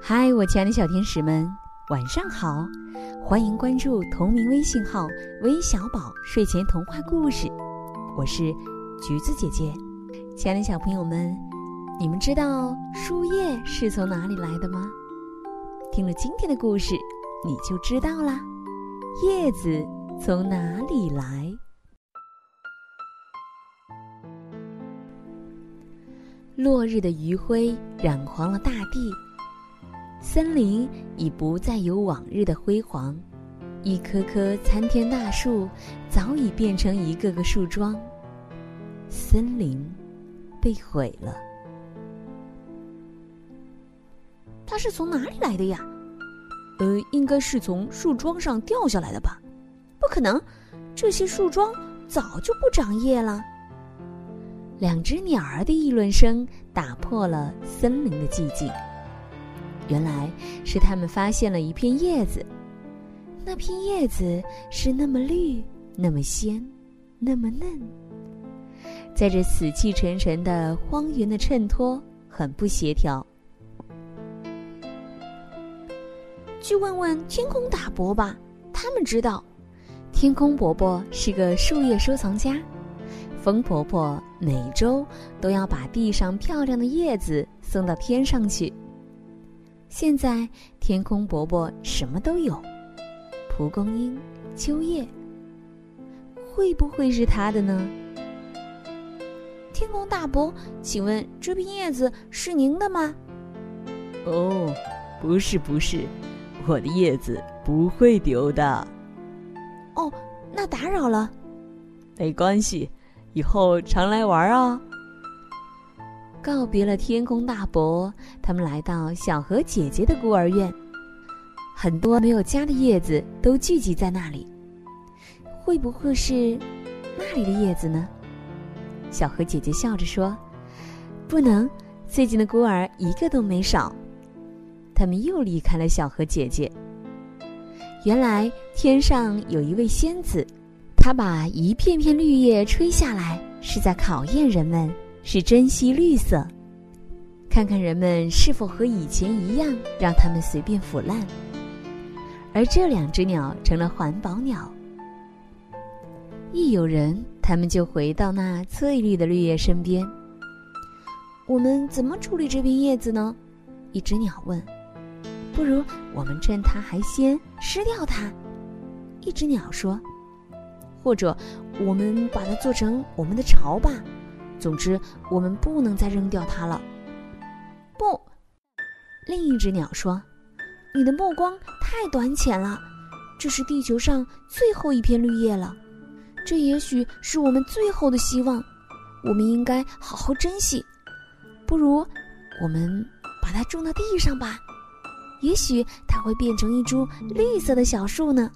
嗨，我亲爱的小天使们，晚上好！欢迎关注同名微信号“微小宝睡前童话故事”，我是橘子姐姐。亲爱的小朋友们，你们知道树叶是从哪里来的吗？听了今天的故事，你就知道啦。叶子从哪里来？落日的余晖染黄了大地。森林已不再有往日的辉煌，一棵棵参天大树早已变成一个个树桩。森林被毁了。它是从哪里来的呀？呃，应该是从树桩上掉下来的吧？不可能，这些树桩早就不长叶了。两只鸟儿的议论声打破了森林的寂静。原来是他们发现了一片叶子，那片叶子是那么绿，那么鲜，那么嫩。在这死气沉沉的荒原的衬托很不协调。去问问天空大伯吧，他们知道。天空伯伯是个树叶收藏家，风婆婆每周都要把地上漂亮的叶子送到天上去。现在天空伯伯什么都有，蒲公英、秋叶，会不会是他的呢？天空大伯，请问这片叶子是您的吗？哦，不是不是，我的叶子不会丢的。哦，那打扰了。没关系，以后常来玩啊。告别了天空大伯，他们来到小河姐姐的孤儿院。很多没有家的叶子都聚集在那里，会不会是那里的叶子呢？小河姐姐笑着说：“不能，最近的孤儿一个都没少。”他们又离开了小河姐姐。原来天上有一位仙子，她把一片片绿叶吹下来，是在考验人们。是珍惜绿色，看看人们是否和以前一样，让它们随便腐烂。而这两只鸟成了环保鸟。一有人，他们就回到那翠绿的绿叶身边。我们怎么处理这片叶子呢？一只鸟问。不如我们趁它还鲜，吃掉它。一只鸟说。或者，我们把它做成我们的巢吧。总之，我们不能再扔掉它了。不，另一只鸟说：“你的目光太短浅了，这是地球上最后一片绿叶了，这也许是我们最后的希望，我们应该好好珍惜。不如，我们把它种到地上吧，也许它会变成一株绿色的小树呢。”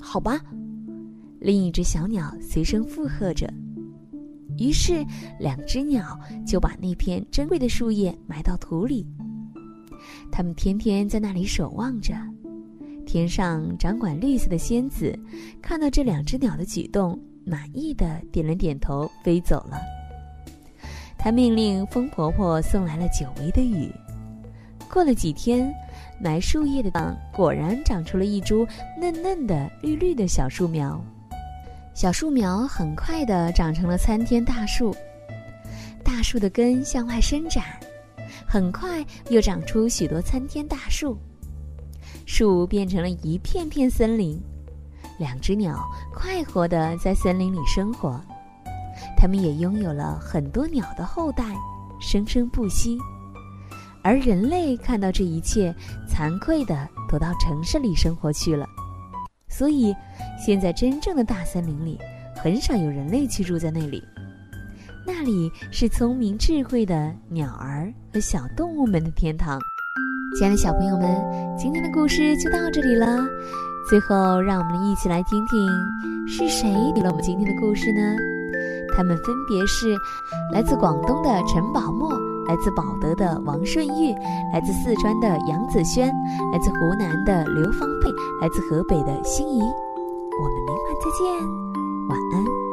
好吧，另一只小鸟随声附和着。于是，两只鸟就把那片珍贵的树叶埋到土里。它们天天在那里守望着。天上掌管绿色的仙子看到这两只鸟的举动，满意的点了点头，飞走了。他命令风婆婆送来了久违的雨。过了几天，埋树叶的地方果然长出了一株嫩嫩的、绿绿的小树苗。小树苗很快的长成了参天大树，大树的根向外伸展，很快又长出许多参天大树，树变成了一片片森林。两只鸟快活的在森林里生活，它们也拥有了很多鸟的后代，生生不息。而人类看到这一切，惭愧的躲到城市里生活去了。所以，现在真正的大森林里，很少有人类居住在那里。那里是聪明智慧的鸟儿和小动物们的天堂。亲爱的小朋友们，今天的故事就到这里了。最后，让我们一起来听听是谁给了我们今天的故事呢？他们分别是来自广东的陈宝墨。来自保德的王顺玉，来自四川的杨子轩，来自湖南的刘芳佩，来自河北的心怡。我们明晚再见，晚安。